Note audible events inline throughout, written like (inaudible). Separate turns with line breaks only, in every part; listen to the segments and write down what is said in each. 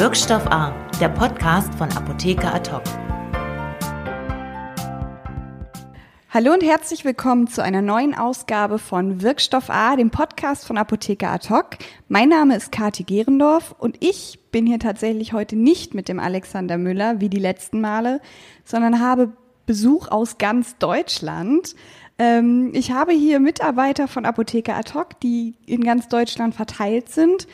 Wirkstoff A, der Podcast von Apotheker Ad
Hallo und herzlich willkommen zu einer neuen Ausgabe von Wirkstoff A, dem Podcast von Apotheker Ad Mein Name ist Kati Gerendorf und ich bin hier tatsächlich heute nicht mit dem Alexander Müller wie die letzten Male, sondern habe Besuch aus ganz Deutschland. Ähm, ich habe hier Mitarbeiter von Apotheker Ad die in ganz Deutschland verteilt sind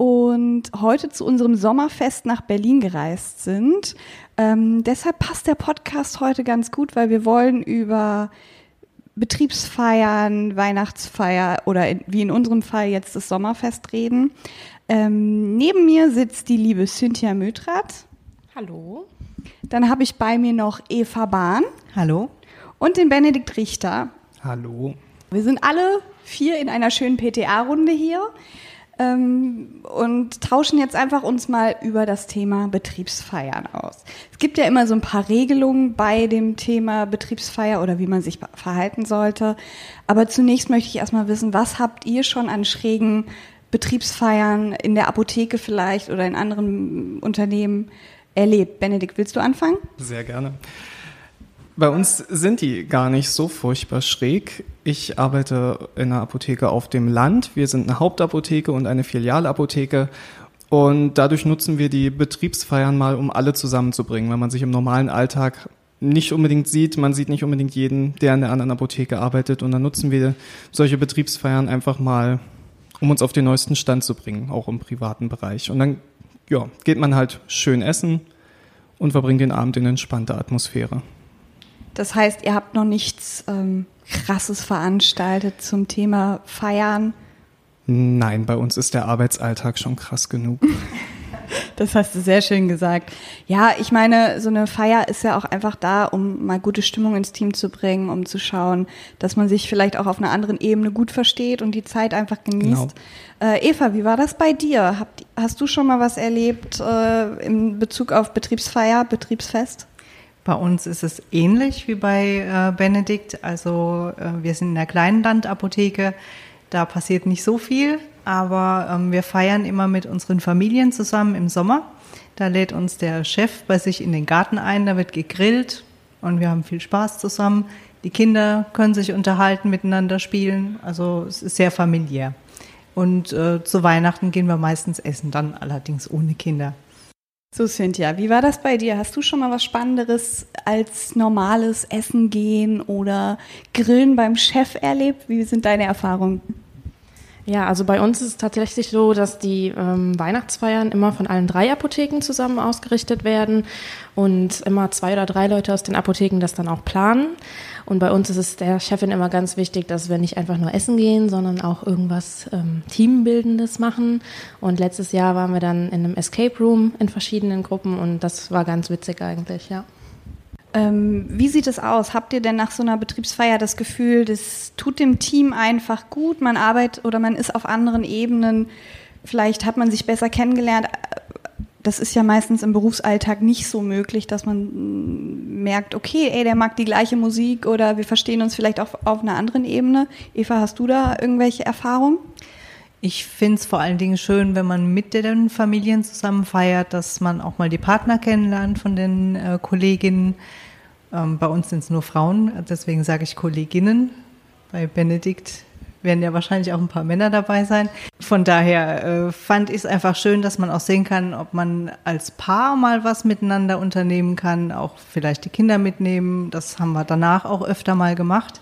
und heute zu unserem Sommerfest nach Berlin gereist sind. Ähm, deshalb passt der Podcast heute ganz gut, weil wir wollen über Betriebsfeiern, Weihnachtsfeier oder in, wie in unserem Fall jetzt das Sommerfest reden. Ähm, neben mir sitzt die liebe Cynthia Mötrat.
Hallo.
Dann habe ich bei mir noch Eva Bahn.
Hallo.
Und den Benedikt Richter.
Hallo.
Wir sind alle vier in einer schönen PTA-Runde hier ähm, und tauschen jetzt einfach uns mal über das Thema Betriebsfeiern aus. Es gibt ja immer so ein paar Regelungen bei dem Thema Betriebsfeier oder wie man sich verhalten sollte. Aber zunächst möchte ich erstmal wissen, was habt ihr schon an schrägen Betriebsfeiern in der Apotheke vielleicht oder in anderen Unternehmen erlebt? Benedikt, willst du anfangen?
Sehr gerne. Bei uns sind die gar nicht so furchtbar schräg. Ich arbeite in einer Apotheke auf dem Land. Wir sind eine Hauptapotheke und eine Filialapotheke. Und dadurch nutzen wir die Betriebsfeiern mal, um alle zusammenzubringen, wenn man sich im normalen Alltag nicht unbedingt sieht. Man sieht nicht unbedingt jeden, der in der anderen Apotheke arbeitet. Und dann nutzen wir solche Betriebsfeiern einfach mal, um uns auf den neuesten Stand zu bringen, auch im privaten Bereich. Und dann ja, geht man halt schön essen und verbringt den Abend in entspannter Atmosphäre.
Das heißt, ihr habt noch nichts ähm, Krasses veranstaltet zum Thema Feiern?
Nein, bei uns ist der Arbeitsalltag schon krass genug. (laughs)
Das hast du sehr schön gesagt. Ja, ich meine, so eine Feier ist ja auch einfach da, um mal gute Stimmung ins Team zu bringen, um zu schauen, dass man sich vielleicht auch auf einer anderen Ebene gut versteht und die Zeit einfach genießt. Genau. Äh, Eva, wie war das bei dir? Habt, hast du schon mal was erlebt äh, in Bezug auf Betriebsfeier, Betriebsfest?
Bei uns ist es ähnlich wie bei äh, Benedikt. Also äh, wir sind in einer kleinen Landapotheke. Da passiert nicht so viel, aber ähm, wir feiern immer mit unseren Familien zusammen im Sommer. Da lädt uns der Chef bei sich in den Garten ein, da wird gegrillt und wir haben viel Spaß zusammen. Die Kinder können sich unterhalten, miteinander spielen. Also es ist sehr familiär. Und äh, zu Weihnachten gehen wir meistens essen, dann allerdings ohne Kinder.
So, Cynthia, wie war das bei dir? Hast du schon mal was Spannenderes als normales Essen gehen oder Grillen beim Chef erlebt? Wie sind deine Erfahrungen?
Ja, also bei uns ist es tatsächlich so, dass die ähm, Weihnachtsfeiern immer von allen drei Apotheken zusammen ausgerichtet werden und immer zwei oder drei Leute aus den Apotheken das dann auch planen. Und bei uns ist es der Chefin immer ganz wichtig, dass wir nicht einfach nur essen gehen, sondern auch irgendwas ähm, Teambildendes machen. Und letztes Jahr waren wir dann in einem Escape Room in verschiedenen Gruppen und das war ganz witzig eigentlich, ja.
Ähm, wie sieht es aus? Habt ihr denn nach so einer Betriebsfeier das Gefühl, das tut dem Team einfach gut? Man arbeitet oder man ist auf anderen Ebenen. Vielleicht hat man sich besser kennengelernt das ist ja meistens im Berufsalltag nicht so möglich, dass man mm, merkt, okay, ey, der mag die gleiche Musik oder wir verstehen uns vielleicht auch auf einer anderen Ebene. Eva, hast du da irgendwelche Erfahrungen?
Ich finde es vor allen Dingen schön, wenn man mit den Familien zusammen feiert, dass man auch mal die Partner kennenlernt von den äh, Kolleginnen. Ähm, bei uns sind es nur Frauen, deswegen sage ich Kolleginnen. Bei Benedikt werden ja wahrscheinlich auch ein paar Männer dabei sein. Von daher äh, fand ich es einfach schön, dass man auch sehen kann, ob man als Paar mal was miteinander unternehmen kann, auch vielleicht die Kinder mitnehmen. Das haben wir danach auch öfter mal gemacht.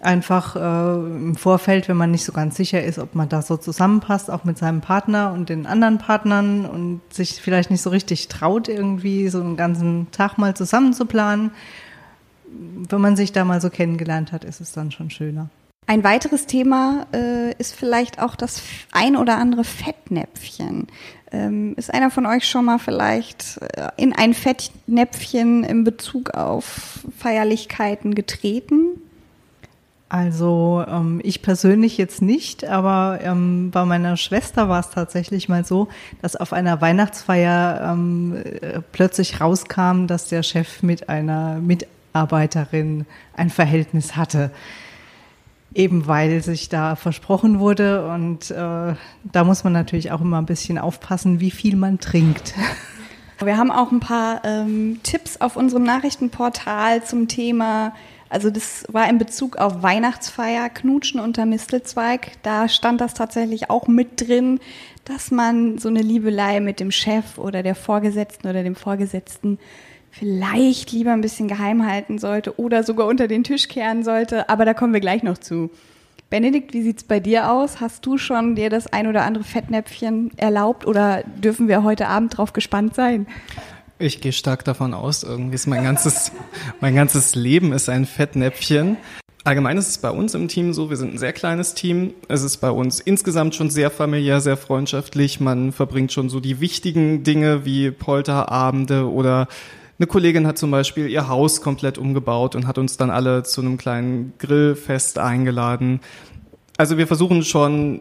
Einfach äh, im Vorfeld, wenn man nicht so ganz sicher ist, ob man da so zusammenpasst, auch mit seinem Partner und den anderen Partnern und sich vielleicht nicht so richtig traut, irgendwie so einen ganzen Tag mal zusammen zu planen. Wenn man sich da mal so kennengelernt hat, ist es dann schon schöner.
Ein weiteres Thema äh, ist vielleicht auch das ein oder andere Fettnäpfchen. Ähm, ist einer von euch schon mal vielleicht äh, in ein Fettnäpfchen in Bezug auf Feierlichkeiten getreten?
Also ähm, ich persönlich jetzt nicht, aber ähm, bei meiner Schwester war es tatsächlich mal so, dass auf einer Weihnachtsfeier ähm, äh, plötzlich rauskam, dass der Chef mit einer Mitarbeiterin ein Verhältnis hatte. eben weil sich da versprochen wurde. Und äh, da muss man natürlich auch immer ein bisschen aufpassen, wie viel man trinkt.
Wir haben auch ein paar ähm, Tipps auf unserem Nachrichtenportal zum Thema. Also das war in Bezug auf Weihnachtsfeier, Knutschen unter Mistelzweig. Da stand das tatsächlich auch mit drin, dass man so eine Liebelei mit dem Chef oder der Vorgesetzten oder dem Vorgesetzten vielleicht lieber ein bisschen geheim halten sollte oder sogar unter den Tisch kehren sollte. Aber da kommen wir gleich noch zu. Benedikt, wie sieht's bei dir aus? Hast du schon dir das ein oder andere Fettnäpfchen erlaubt oder dürfen wir heute Abend drauf gespannt sein?
Ich gehe stark davon aus, irgendwie ist mein ganzes, (laughs) mein ganzes Leben ist ein Fettnäpfchen. Allgemein ist es bei uns im Team so, wir sind ein sehr kleines Team. Es ist bei uns insgesamt schon sehr familiär, sehr freundschaftlich. Man verbringt schon so die wichtigen Dinge wie Polterabende oder eine Kollegin hat zum Beispiel ihr Haus komplett umgebaut und hat uns dann alle zu einem kleinen Grillfest eingeladen. Also wir versuchen schon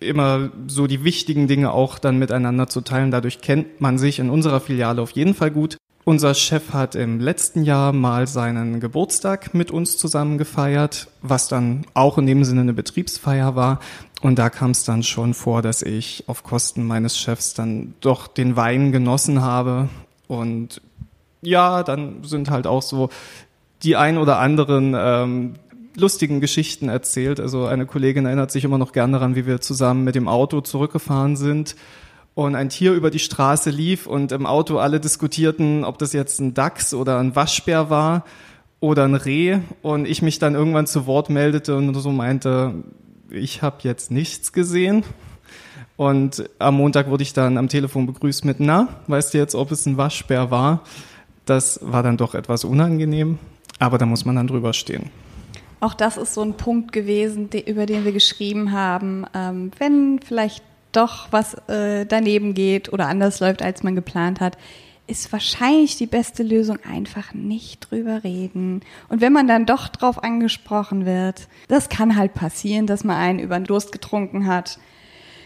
immer so die wichtigen Dinge auch dann miteinander zu teilen. Dadurch kennt man sich in unserer Filiale auf jeden Fall gut. Unser Chef hat im letzten Jahr mal seinen Geburtstag mit uns zusammen gefeiert, was dann auch in dem Sinne eine Betriebsfeier war. Und da kam es dann schon vor, dass ich auf Kosten meines Chefs dann doch den Wein genossen habe. Und ja, dann sind halt auch so die ein oder anderen ähm, lustigen Geschichten erzählt. Also eine Kollegin erinnert sich immer noch gern daran, wie wir zusammen mit dem Auto zurückgefahren sind und ein Tier über die Straße lief und im Auto alle diskutierten, ob das jetzt ein Dachs oder ein Waschbär war oder ein Reh und ich mich dann irgendwann zu Wort meldete und so meinte, ich habe jetzt nichts gesehen. Und am Montag wurde ich dann am Telefon begrüßt mit, na, weißt du jetzt, ob es ein Waschbär war? Das war dann doch etwas unangenehm, aber da muss man dann drüber stehen.
Auch das ist so ein Punkt gewesen, über den wir geschrieben haben. Ähm, wenn vielleicht doch was äh, daneben geht oder anders läuft, als man geplant hat, ist wahrscheinlich die beste Lösung einfach nicht drüber reden. Und wenn man dann doch drauf angesprochen wird, das kann halt passieren, dass man einen über den Durst getrunken hat.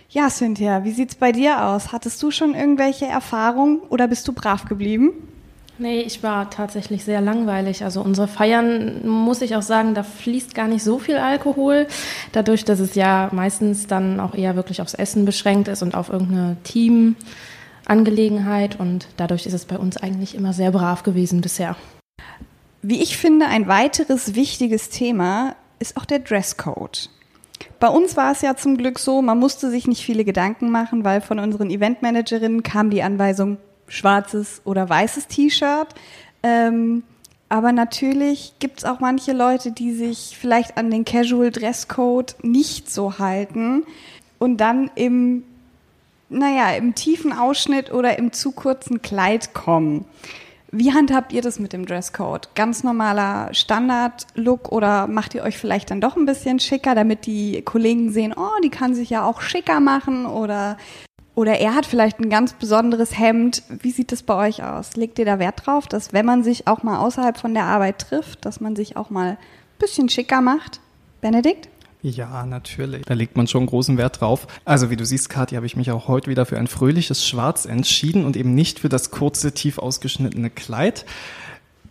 Ja, Cynthia, wie sieht's bei dir aus? Hattest du schon irgendwelche Erfahrungen oder bist du brav geblieben?
Nee, ich war tatsächlich sehr langweilig. Also unsere Feiern, muss ich auch sagen, da fließt gar nicht so viel Alkohol. Dadurch, dass es ja meistens dann auch eher wirklich aufs Essen beschränkt ist und auf irgendeine Teamangelegenheit. Und dadurch ist es bei uns eigentlich immer sehr brav gewesen bisher.
Wie ich finde, ein weiteres wichtiges Thema ist auch der Dresscode. Bei uns war es ja zum Glück so, man musste sich nicht viele Gedanken machen, weil von unseren Eventmanagerinnen kam die Anweisung, schwarzes oder weißes T-Shirt. Ähm, aber natürlich gibt es auch manche Leute, die sich vielleicht an den Casual Dresscode nicht so halten und dann im, naja, im tiefen Ausschnitt oder im zu kurzen Kleid kommen. Wie handhabt ihr das mit dem Dresscode? Ganz normaler Standard-Look oder macht ihr euch vielleicht dann doch ein bisschen schicker, damit die Kollegen sehen, oh, die kann sich ja auch schicker machen oder oder er hat vielleicht ein ganz besonderes Hemd. Wie sieht das bei euch aus? Legt ihr da Wert drauf, dass wenn man sich auch mal außerhalb von der Arbeit trifft, dass man sich auch mal ein bisschen schicker macht? Benedikt?
Ja, natürlich. Da legt man schon großen Wert drauf. Also wie du siehst, Kathi, habe ich mich auch heute wieder für ein fröhliches Schwarz entschieden und eben nicht für das kurze, tief ausgeschnittene Kleid.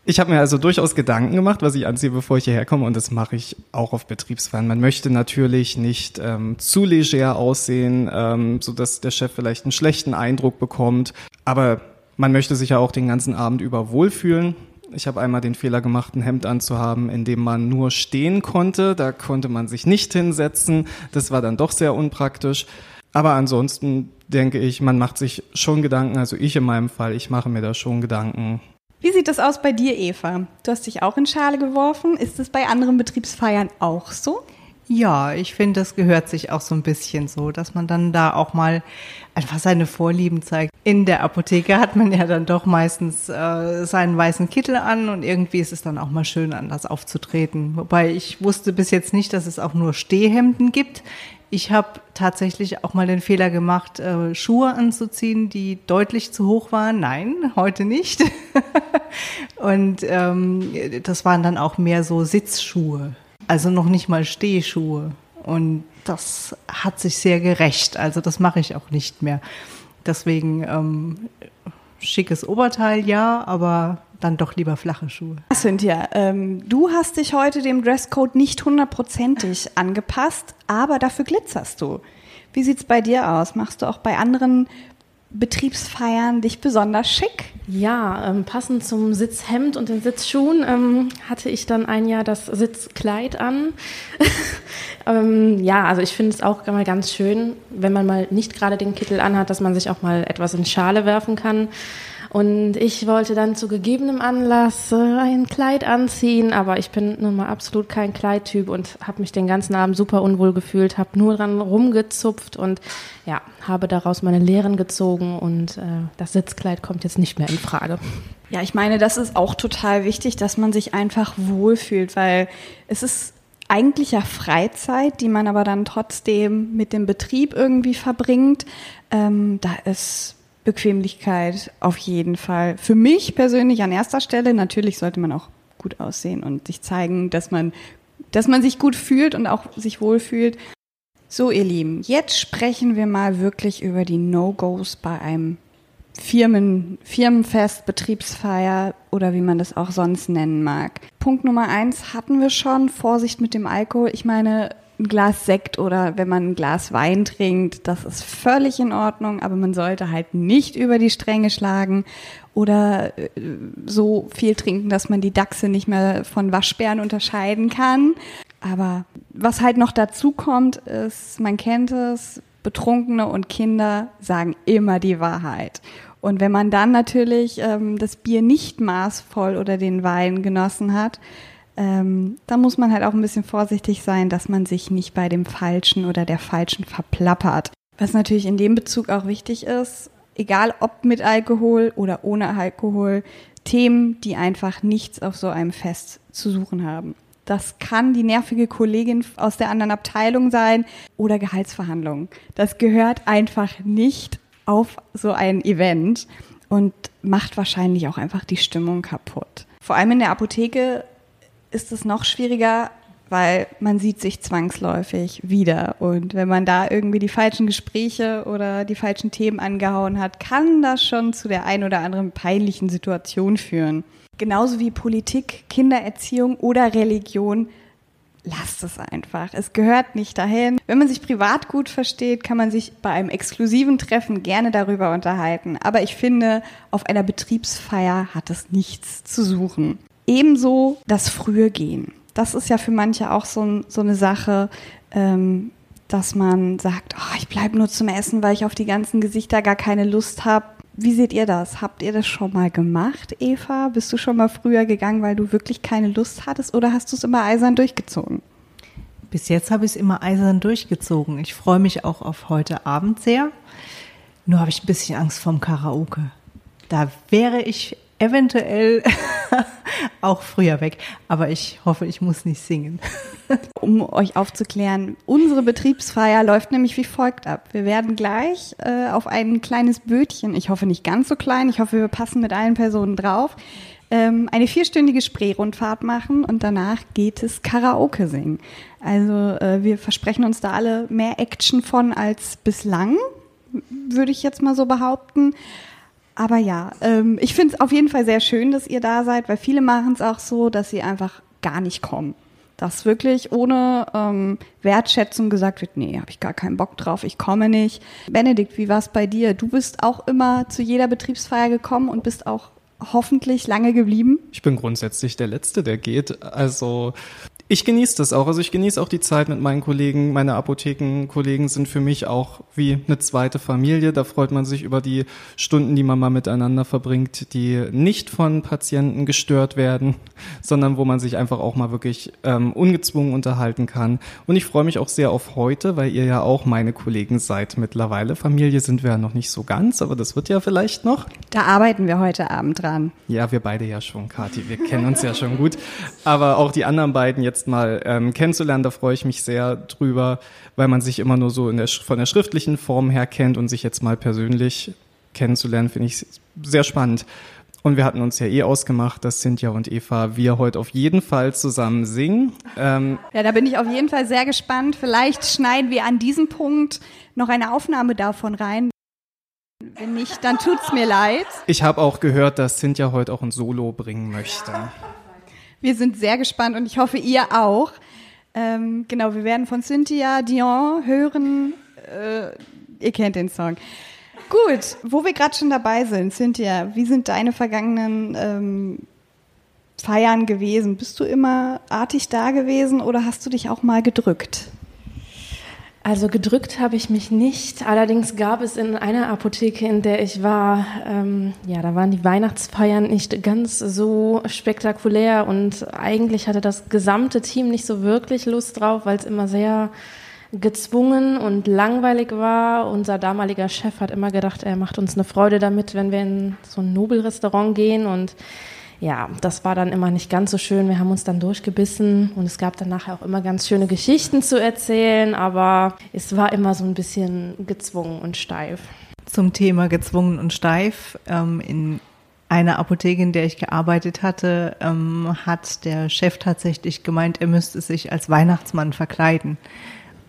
Ich habe mir also durchaus Gedanken gemacht, was ich anziehe, bevor ich hierher komme und das mache ich auch auf Betriebsfeiern. Man möchte natürlich nicht ähm, zu leger aussehen, ähm, so dass der Chef vielleicht einen schlechten Eindruck bekommt, aber man möchte sich ja auch den ganzen Abend über wohlfühlen. Ich habe einmal den Fehler gemacht, ein Hemd anzuhaben, in dem man nur stehen konnte. Da konnte man sich nicht hinsetzen. Das war dann doch sehr unpraktisch. Aber ansonsten denke ich, man macht sich schon Gedanken, also ich in meinem Fall, ich mache mir da schon Gedanken,
wie sieht das aus bei dir, Eva? Du hast dich auch in Schale geworfen. Ist es bei anderen Betriebsfeiern auch so?
Ja, ich finde, das gehört sich auch so ein bisschen so, dass man dann da auch mal einfach seine Vorlieben zeigt. In der Apotheke hat man ja dann doch meistens äh, seinen weißen Kittel an und irgendwie ist es dann auch mal schön, anders aufzutreten. Wobei ich wusste bis jetzt nicht, dass es auch nur Stehhemden gibt. Ich habe tatsächlich auch mal den Fehler gemacht, äh, Schuhe anzuziehen, die deutlich zu hoch waren. Nein, heute nicht. (laughs) und ähm, das waren dann auch mehr so Sitzschuhe, also noch nicht mal Stehschuhe. Und das hat sich sehr gerecht. Also das mache ich auch nicht mehr. Deswegen, ähm, schickes Oberteil, ja, aber dann doch lieber flache Schuhe.
Cynthia, ähm, du hast dich heute dem Dresscode nicht hundertprozentig angepasst, aber dafür glitzerst du. Wie sieht's bei dir aus? Machst du auch bei anderen Betriebsfeiern dich besonders schick?
Ja, ähm, passend zum Sitzhemd und den Sitzschuhen ähm, hatte ich dann ein Jahr das Sitzkleid an. (laughs) ähm, ja, also ich finde es auch mal ganz schön, wenn man mal nicht gerade den Kittel anhat, dass man sich auch mal etwas in Schale werfen kann. Und ich wollte dann zu gegebenem Anlass äh, ein Kleid anziehen, aber ich bin nun mal absolut kein Kleidtyp und habe mich den ganzen Abend super unwohl gefühlt, habe nur dran rumgezupft und ja, habe daraus meine Lehren gezogen und äh, das Sitzkleid kommt jetzt nicht mehr in Frage.
Ja, ich meine, das ist auch total wichtig, dass man sich einfach wohlfühlt, weil es ist eigentlich ja Freizeit, die man aber dann trotzdem mit dem Betrieb irgendwie verbringt. Ähm, da ist Bequemlichkeit auf jeden Fall. Für mich persönlich an erster Stelle. Natürlich sollte man auch gut aussehen und sich zeigen, dass man, dass man sich gut fühlt und auch sich wohlfühlt. So, ihr Lieben, jetzt sprechen wir mal wirklich über die No-Gos bei einem Firmen, Firmenfest, Betriebsfeier oder wie man das auch sonst nennen mag. Punkt Nummer eins hatten wir schon. Vorsicht mit dem Alkohol. Ich meine, ein Glas Sekt oder wenn man ein Glas Wein trinkt, das ist völlig in Ordnung, aber man sollte halt nicht über die Stränge schlagen oder äh, so viel trinken, dass man die Dachse nicht mehr von Waschbären unterscheiden kann. Aber was halt noch dazu kommt, ist, man kennt es, Betrunkene und Kinder sagen immer die Wahrheit. Und wenn man dann natürlich ähm, das Bier nicht maßvoll oder den Wein genossen hat, ähm, da muss man halt auch ein bisschen vorsichtig sein, dass man sich nicht bei dem Falschen oder der Falschen verplappert. Was natürlich in dem Bezug auch wichtig ist, egal ob mit Alkohol oder ohne Alkohol, Themen, die einfach nichts auf so einem Fest zu suchen haben. Das kann die nervige Kollegin aus der anderen Abteilung sein oder Gehaltsverhandlungen. Das gehört einfach nicht auf so ein Event und macht wahrscheinlich auch einfach die Stimmung kaputt. Vor allem in der Apotheke ist es noch schwieriger, weil man sieht sich zwangsläufig wieder. Und wenn man da irgendwie die falschen Gespräche oder die falschen Themen angehauen hat, kann das schon zu der ein oder anderen peinlichen Situation führen. Genauso wie Politik, Kindererziehung oder Religion. Lasst es einfach. Es gehört nicht dahin. Wenn man sich privat gut versteht, kann man sich bei einem exklusiven Treffen gerne darüber unterhalten. Aber ich finde, auf einer Betriebsfeier hat es nichts zu suchen. Ebenso das frühe Gehen. Das ist ja für manche auch so, so eine Sache, ähm, dass man sagt, oh, ich bleibe nur zum Essen, weil ich auf die ganzen Gesichter gar keine Lust habe. Wie seht ihr das? Habt ihr das schon mal gemacht, Eva? Bist du schon mal früher gegangen, weil du wirklich keine Lust hattest oder hast du es immer eisern durchgezogen?
Bis jetzt habe ich es immer eisern durchgezogen. Ich freue mich auch auf heute Abend sehr. Nur habe ich ein bisschen Angst vorm Karaoke. Da wäre ich eventuell (laughs) auch früher weg. Aber ich hoffe, ich muss nicht singen. (laughs)
um euch aufzuklären, unsere Betriebsfeier läuft nämlich wie folgt ab. Wir werden gleich äh, auf ein kleines Bötchen, ich hoffe nicht ganz so klein, ich hoffe, wir passen mit allen Personen drauf, ähm, eine vierstündige Spreerundfahrt machen und danach geht es Karaoke singen. Also äh, wir versprechen uns da alle mehr Action von als bislang, würde ich jetzt mal so behaupten. Aber ja, ähm, ich finde es auf jeden Fall sehr schön, dass ihr da seid, weil viele machen es auch so, dass sie einfach gar nicht kommen. Dass wirklich ohne ähm, Wertschätzung gesagt wird, nee, habe ich gar keinen Bock drauf, ich komme nicht. Benedikt, wie war es bei dir? Du bist auch immer zu jeder Betriebsfeier gekommen und bist auch hoffentlich lange geblieben?
Ich bin grundsätzlich der Letzte, der geht. Also ich genieße das auch. Also ich genieße auch die Zeit mit meinen Kollegen. Meine Apothekenkollegen sind für mich auch wie eine zweite Familie. Da freut man sich über die Stunden, die man mal miteinander verbringt, die nicht von Patienten gestört werden, (laughs) sondern wo man sich einfach auch mal wirklich ähm, ungezwungen unterhalten kann. Und ich freue mich auch sehr auf heute, weil ihr ja auch meine Kollegen seid mittlerweile. Familie sind wir ja noch nicht so ganz, aber das wird ja vielleicht noch.
Da arbeiten wir heute Abend dran.
Ja, wir beide ja schon, Kathi. Wir kennen uns ja schon gut. Aber auch die anderen beiden jetzt jetzt mal ähm, kennenzulernen. Da freue ich mich sehr drüber, weil man sich immer nur so in der, von der schriftlichen Form her kennt und sich jetzt mal persönlich kennenzulernen, finde ich sehr spannend. Und wir hatten uns ja eh ausgemacht, dass Cynthia und Eva wir heute auf jeden Fall zusammen singen.
Ähm ja, da bin ich auf jeden Fall sehr gespannt. Vielleicht schneiden wir an diesem Punkt noch eine Aufnahme davon rein. Wenn nicht, dann tut's mir leid.
Ich habe auch gehört, dass Cynthia heute auch ein Solo bringen möchte.
Wir sind sehr gespannt und ich hoffe, ihr auch. Ähm, genau, wir werden von Cynthia Dion hören. Äh, ihr kennt den Song. Gut, wo wir gerade schon dabei sind, Cynthia, wie sind deine vergangenen ähm, Feiern gewesen? Bist du immer artig da gewesen oder hast du dich auch mal gedrückt?
Also gedrückt habe ich mich nicht. Allerdings gab es in einer Apotheke, in der ich war, ähm, ja, da waren die Weihnachtsfeiern nicht ganz so spektakulär und eigentlich hatte das gesamte Team nicht so wirklich Lust drauf, weil es immer sehr gezwungen und langweilig war. Unser damaliger Chef hat immer gedacht, er macht uns eine Freude damit, wenn wir in so ein Nobelrestaurant gehen und ja, das war dann immer nicht ganz so schön. Wir haben uns dann durchgebissen und es gab dann nachher auch immer ganz schöne Geschichten zu erzählen, aber es war immer so ein bisschen gezwungen und steif.
Zum Thema gezwungen und steif. Ähm, in einer Apotheke, in der ich gearbeitet hatte, ähm, hat der Chef tatsächlich gemeint, er müsste sich als Weihnachtsmann verkleiden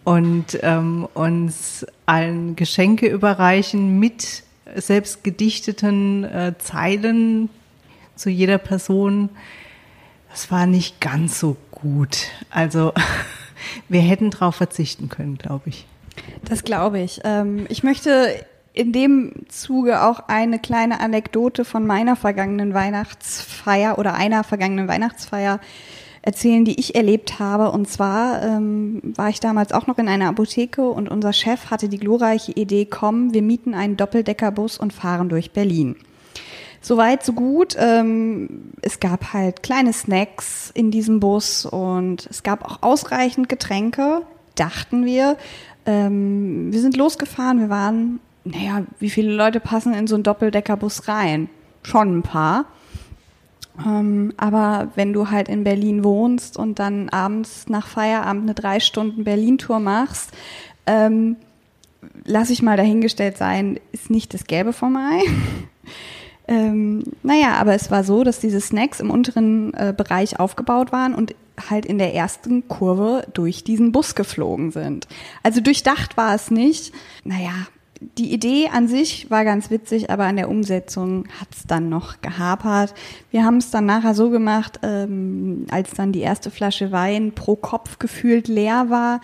und ähm, uns allen Geschenke überreichen mit selbst gedichteten äh, Zeilen zu jeder Person. Das war nicht ganz so gut. Also (laughs) wir hätten darauf verzichten können, glaube ich.
Das glaube ich. Ähm, ich möchte in dem Zuge auch eine kleine Anekdote von meiner vergangenen Weihnachtsfeier oder einer vergangenen Weihnachtsfeier erzählen, die ich erlebt habe. Und zwar ähm, war ich damals auch noch in einer Apotheke und unser Chef hatte die glorreiche Idee, komm, wir mieten einen Doppeldeckerbus und fahren durch Berlin. Soweit, so gut. Ähm, es gab halt kleine Snacks in diesem Bus und es gab auch ausreichend Getränke, dachten wir. Ähm, wir sind losgefahren, wir waren, naja, wie viele Leute passen in so einen Doppeldeckerbus rein? Schon ein paar. Ähm, aber wenn du halt in Berlin wohnst und dann abends nach Feierabend eine drei Stunden Berlin-Tour machst, ähm, lass ich mal dahingestellt sein, ist nicht das Gelbe vom Ei. (laughs) Ähm, naja, aber es war so, dass diese Snacks im unteren äh, Bereich aufgebaut waren und halt in der ersten Kurve durch diesen Bus geflogen sind. Also durchdacht war es nicht. Naja, die Idee an sich war ganz witzig, aber an der Umsetzung hat es dann noch gehapert. Wir haben es dann nachher so gemacht, ähm, als dann die erste Flasche Wein pro Kopf gefühlt leer war,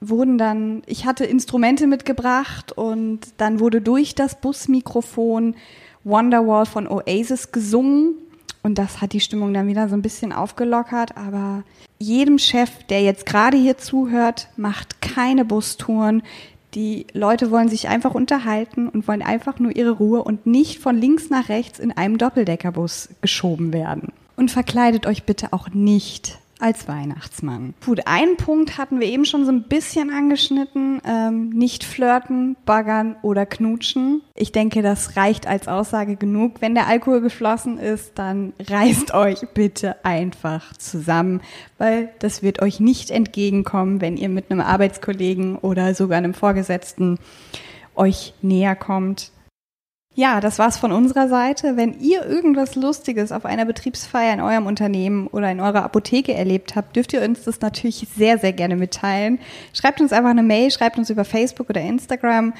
wurden dann, ich hatte Instrumente mitgebracht und dann wurde durch das Busmikrofon Wonderwall von Oasis gesungen und das hat die Stimmung dann wieder so ein bisschen aufgelockert. Aber jedem Chef, der jetzt gerade hier zuhört, macht keine Bustouren. Die Leute wollen sich einfach unterhalten und wollen einfach nur ihre Ruhe und nicht von links nach rechts in einem Doppeldeckerbus geschoben werden. Und verkleidet euch bitte auch nicht als Weihnachtsmann. Gut, einen Punkt hatten wir eben schon so ein bisschen angeschnitten. Ähm, nicht flirten, baggern oder knutschen. Ich denke, das reicht als Aussage genug. Wenn der Alkohol geflossen ist, dann reißt (laughs) euch bitte einfach zusammen, weil das wird euch nicht entgegenkommen, wenn ihr mit einem Arbeitskollegen oder sogar einem Vorgesetzten euch näher kommt. Ja, das war's von unserer Seite. Wenn ihr irgendwas Lustiges auf einer Betriebsfeier in eurem Unternehmen oder in eurer Apotheke erlebt habt, dürft ihr uns das natürlich sehr, sehr gerne mitteilen. Schreibt uns einfach eine Mail, schreibt uns über Facebook oder Instagram.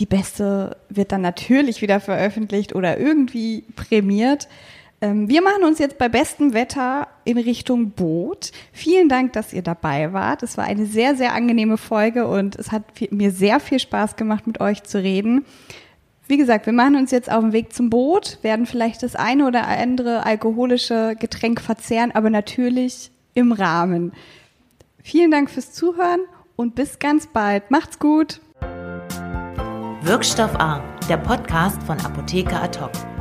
Die beste wird dann natürlich wieder veröffentlicht oder irgendwie prämiert. Ähm, wir machen uns jetzt bei bestem Wetter in Richtung Boot. Vielen Dank, dass ihr dabei wart. Es war eine sehr, sehr angenehme Folge und es hat mir sehr viel Spaß gemacht, mit euch zu reden. Wie gesagt, wir machen uns jetzt auf den Weg zum Boot, werden vielleicht das eine oder andere alkoholische Getränk verzehren, aber natürlich im Rahmen. Vielen Dank fürs Zuhören und bis ganz bald. Macht's gut.
Wirkstoff A, der Podcast von Apotheker hoc.